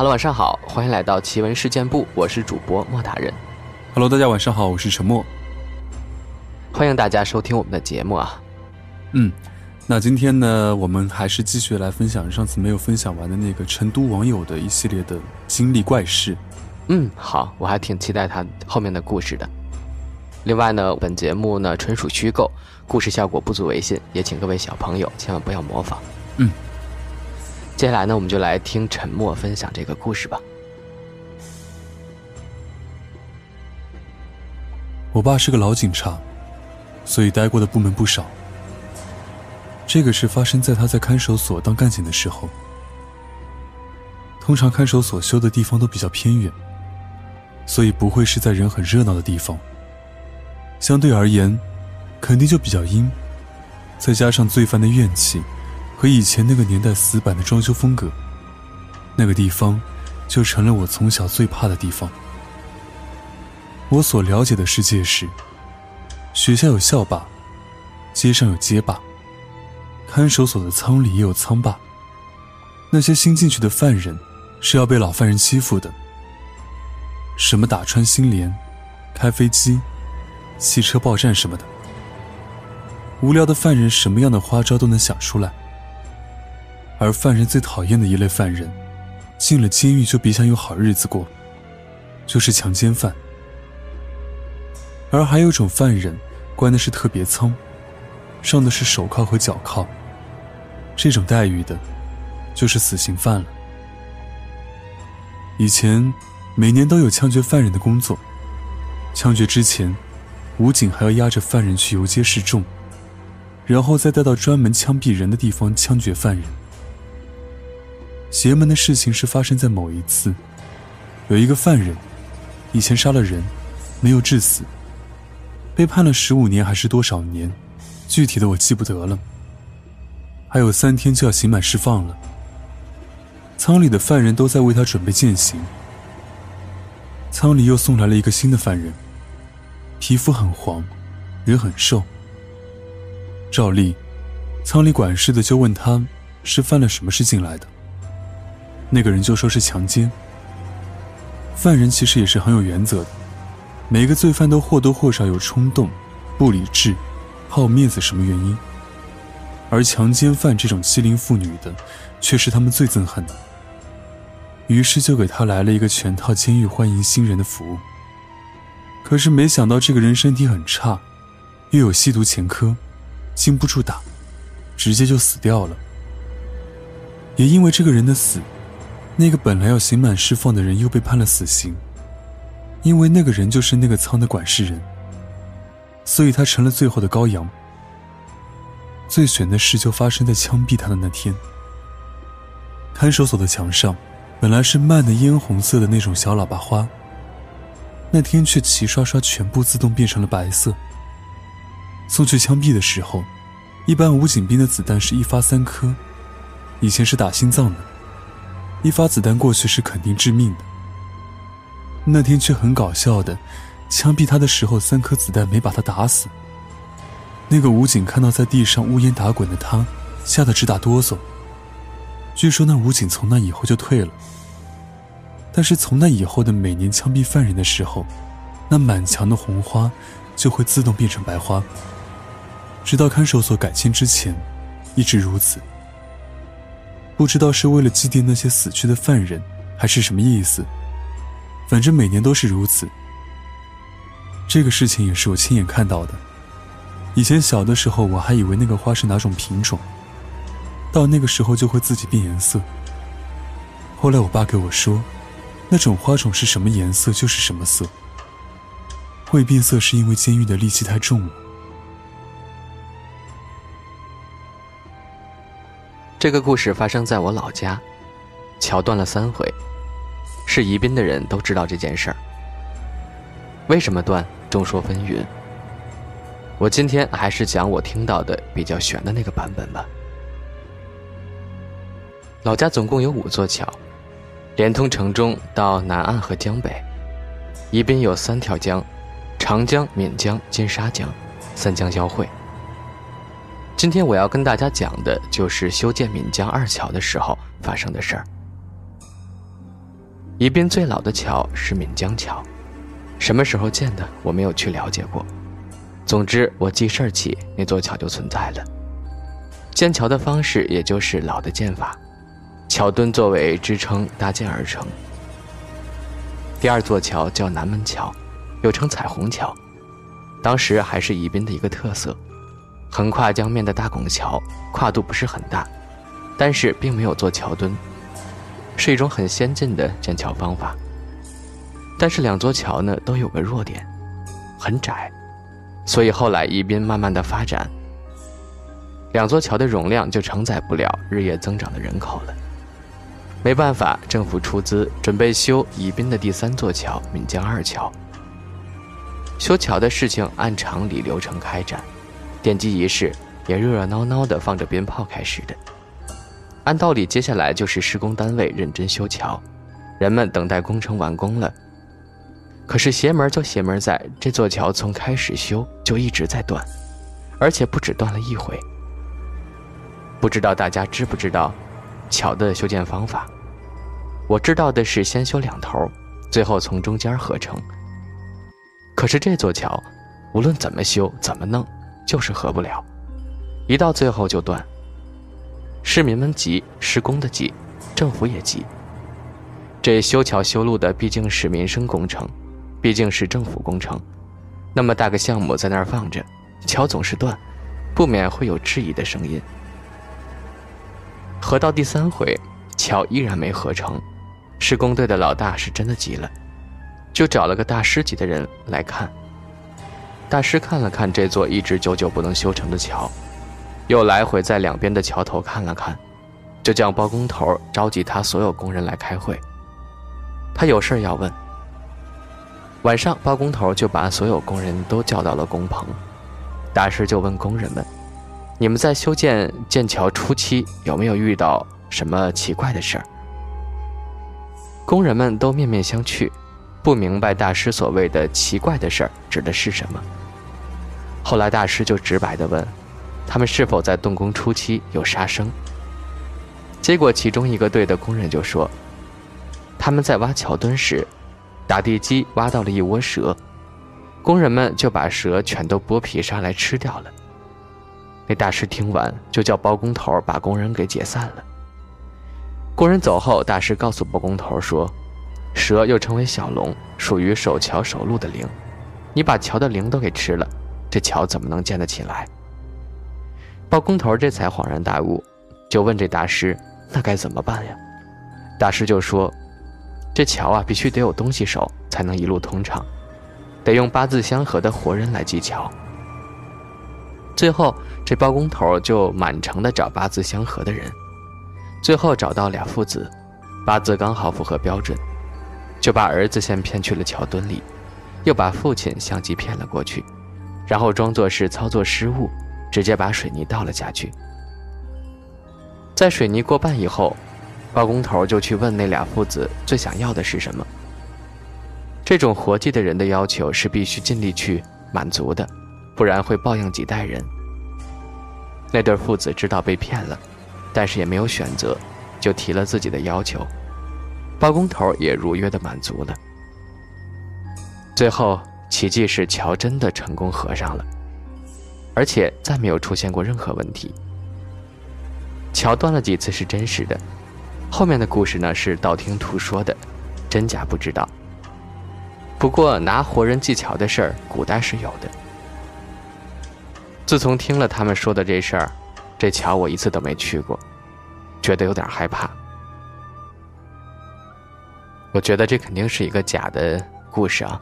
Hello，晚上好，欢迎来到奇闻事件部，我是主播莫大人。Hello，大家晚上好，我是陈默。欢迎大家收听我们的节目啊。嗯，那今天呢，我们还是继续来分享上次没有分享完的那个成都网友的一系列的经历怪事。嗯，好，我还挺期待他后面的故事的。另外呢，本节目呢纯属虚构，故事效果不足为信，也请各位小朋友千万不要模仿。嗯。接下来呢，我们就来听沉默分享这个故事吧。我爸是个老警察，所以待过的部门不少。这个是发生在他在看守所当干警的时候。通常看守所修的地方都比较偏远，所以不会是在人很热闹的地方。相对而言，肯定就比较阴，再加上罪犯的怨气。和以前那个年代死板的装修风格，那个地方就成了我从小最怕的地方。我所了解的世界是：学校有校霸，街上有街霸，看守所的仓里也有仓霸。那些新进去的犯人是要被老犯人欺负的。什么打穿心帘、开飞机、汽车爆炸什么的，无聊的犯人什么样的花招都能想出来。而犯人最讨厌的一类犯人，进了监狱就别想有好日子过，就是强奸犯。而还有种犯人，关的是特别仓，上的是手铐和脚铐。这种待遇的，就是死刑犯了。以前，每年都有枪决犯人的工作，枪决之前，武警还要押着犯人去游街示众，然后再带到专门枪毙人的地方枪决犯人。邪门的事情是发生在某一次，有一个犯人，以前杀了人，没有致死，被判了十五年还是多少年，具体的我记不得了。还有三天就要刑满释放了，仓里的犯人都在为他准备践行。仓里又送来了一个新的犯人，皮肤很黄，人很瘦。照例，仓里管事的就问他是犯了什么事进来的。那个人就说是强奸。犯人其实也是很有原则的，每个罪犯都或多或少有冲动、不理智、好面子什么原因，而强奸犯这种欺凌妇女的，却是他们最憎恨的。于是就给他来了一个全套监狱欢迎新人的服务。可是没想到这个人身体很差，又有吸毒前科，经不住打，直接就死掉了。也因为这个人的死。那个本来要刑满释放的人又被判了死刑，因为那个人就是那个仓的管事人，所以他成了最后的羔羊。最悬的事就发生在枪毙他的那天。看守所的墙上本来是漫的烟红色的那种小喇叭花，那天却齐刷刷全部自动变成了白色。送去枪毙的时候，一般武警兵的子弹是一发三颗，以前是打心脏的。一发子弹过去是肯定致命的。那天却很搞笑的，枪毙他的时候，三颗子弹没把他打死。那个武警看到在地上乌烟打滚的他，吓得直打哆嗦。据说那武警从那以后就退了。但是从那以后的每年枪毙犯人的时候，那满墙的红花就会自动变成白花。直到看守所改迁之前，一直如此。不知道是为了祭奠那些死去的犯人，还是什么意思。反正每年都是如此。这个事情也是我亲眼看到的。以前小的时候，我还以为那个花是哪种品种，到那个时候就会自己变颜色。后来我爸给我说，那种花种是什么颜色就是什么色。会变色是因为监狱的戾气太重了。这个故事发生在我老家，桥断了三回，是宜宾的人都知道这件事儿。为什么断？众说纷纭。我今天还是讲我听到的比较悬的那个版本吧。老家总共有五座桥，连通城中到南岸和江北。宜宾有三条江：长江、岷江、金沙江，三江交汇。今天我要跟大家讲的就是修建闽江二桥的时候发生的事儿。宜宾最老的桥是闽江桥，什么时候建的我没有去了解过。总之，我记事儿起那座桥就存在了。建桥的方式也就是老的建法，桥墩作为支撑搭建而成。第二座桥叫南门桥，又称彩虹桥，当时还是宜宾的一个特色。横跨江面的大拱桥，跨度不是很大，但是并没有做桥墩，是一种很先进的建桥方法。但是两座桥呢都有个弱点，很窄，所以后来宜宾慢慢的发展，两座桥的容量就承载不了日夜增长的人口了。没办法，政府出资准备修宜宾的第三座桥闽江二桥。修桥的事情按常理流程开展。奠基仪式也热热闹闹的放着鞭炮开始的。按道理，接下来就是施工单位认真修桥，人们等待工程完工了。可是邪门就邪门在这座桥从开始修就一直在断，而且不止断了一回。不知道大家知不知道桥的修建方法？我知道的是先修两头，最后从中间合成。可是这座桥，无论怎么修怎么弄。就是合不了，一到最后就断。市民们急，施工的急，政府也急。这修桥修路的毕竟是民生工程，毕竟是政府工程，那么大个项目在那儿放着，桥总是断，不免会有质疑的声音。合到第三回，桥依然没合成，施工队的老大是真的急了，就找了个大师级的人来看。大师看了看这座一直久久不能修成的桥，又来回在两边的桥头看了看，就叫包工头召集他所有工人来开会。他有事要问。晚上，包工头就把所有工人都叫到了工棚，大师就问工人们：“你们在修建建桥初期有没有遇到什么奇怪的事儿？”工人们都面面相觑，不明白大师所谓的奇怪的事儿指的是什么。后来大师就直白地问，他们是否在动工初期有杀生？结果其中一个队的工人就说，他们在挖桥墩时，打地基挖到了一窝蛇，工人们就把蛇全都剥皮杀来吃掉了。那大师听完就叫包工头把工人给解散了。工人走后，大师告诉包工头说，蛇又称为小龙，属于守桥守路的灵，你把桥的灵都给吃了。这桥怎么能建得起来？包工头这才恍然大悟，就问这大师：“那该怎么办呀？”大师就说：“这桥啊，必须得有东西守，才能一路通畅，得用八字相合的活人来砌桥。”最后，这包工头就满城的找八字相合的人，最后找到俩父子，八字刚好符合标准，就把儿子先骗去了桥墩里，又把父亲相继骗了过去。然后装作是操作失误，直接把水泥倒了下去。在水泥过半以后，包工头就去问那俩父子最想要的是什么。这种活计的人的要求是必须尽力去满足的，不然会报应几代人。那对父子知道被骗了，但是也没有选择，就提了自己的要求。包工头也如约的满足了。最后。奇迹是桥真的成功合上了，而且再没有出现过任何问题。桥断了几次是真实的，后面的故事呢是道听途说的，真假不知道。不过拿活人祭桥的事儿，古代是有的。自从听了他们说的这事儿，这桥我一次都没去过，觉得有点害怕。我觉得这肯定是一个假的故事啊。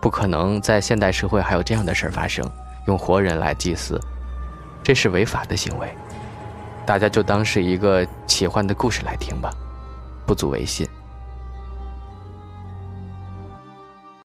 不可能在现代社会还有这样的事儿发生，用活人来祭祀，这是违法的行为。大家就当是一个奇幻的故事来听吧，不足为信。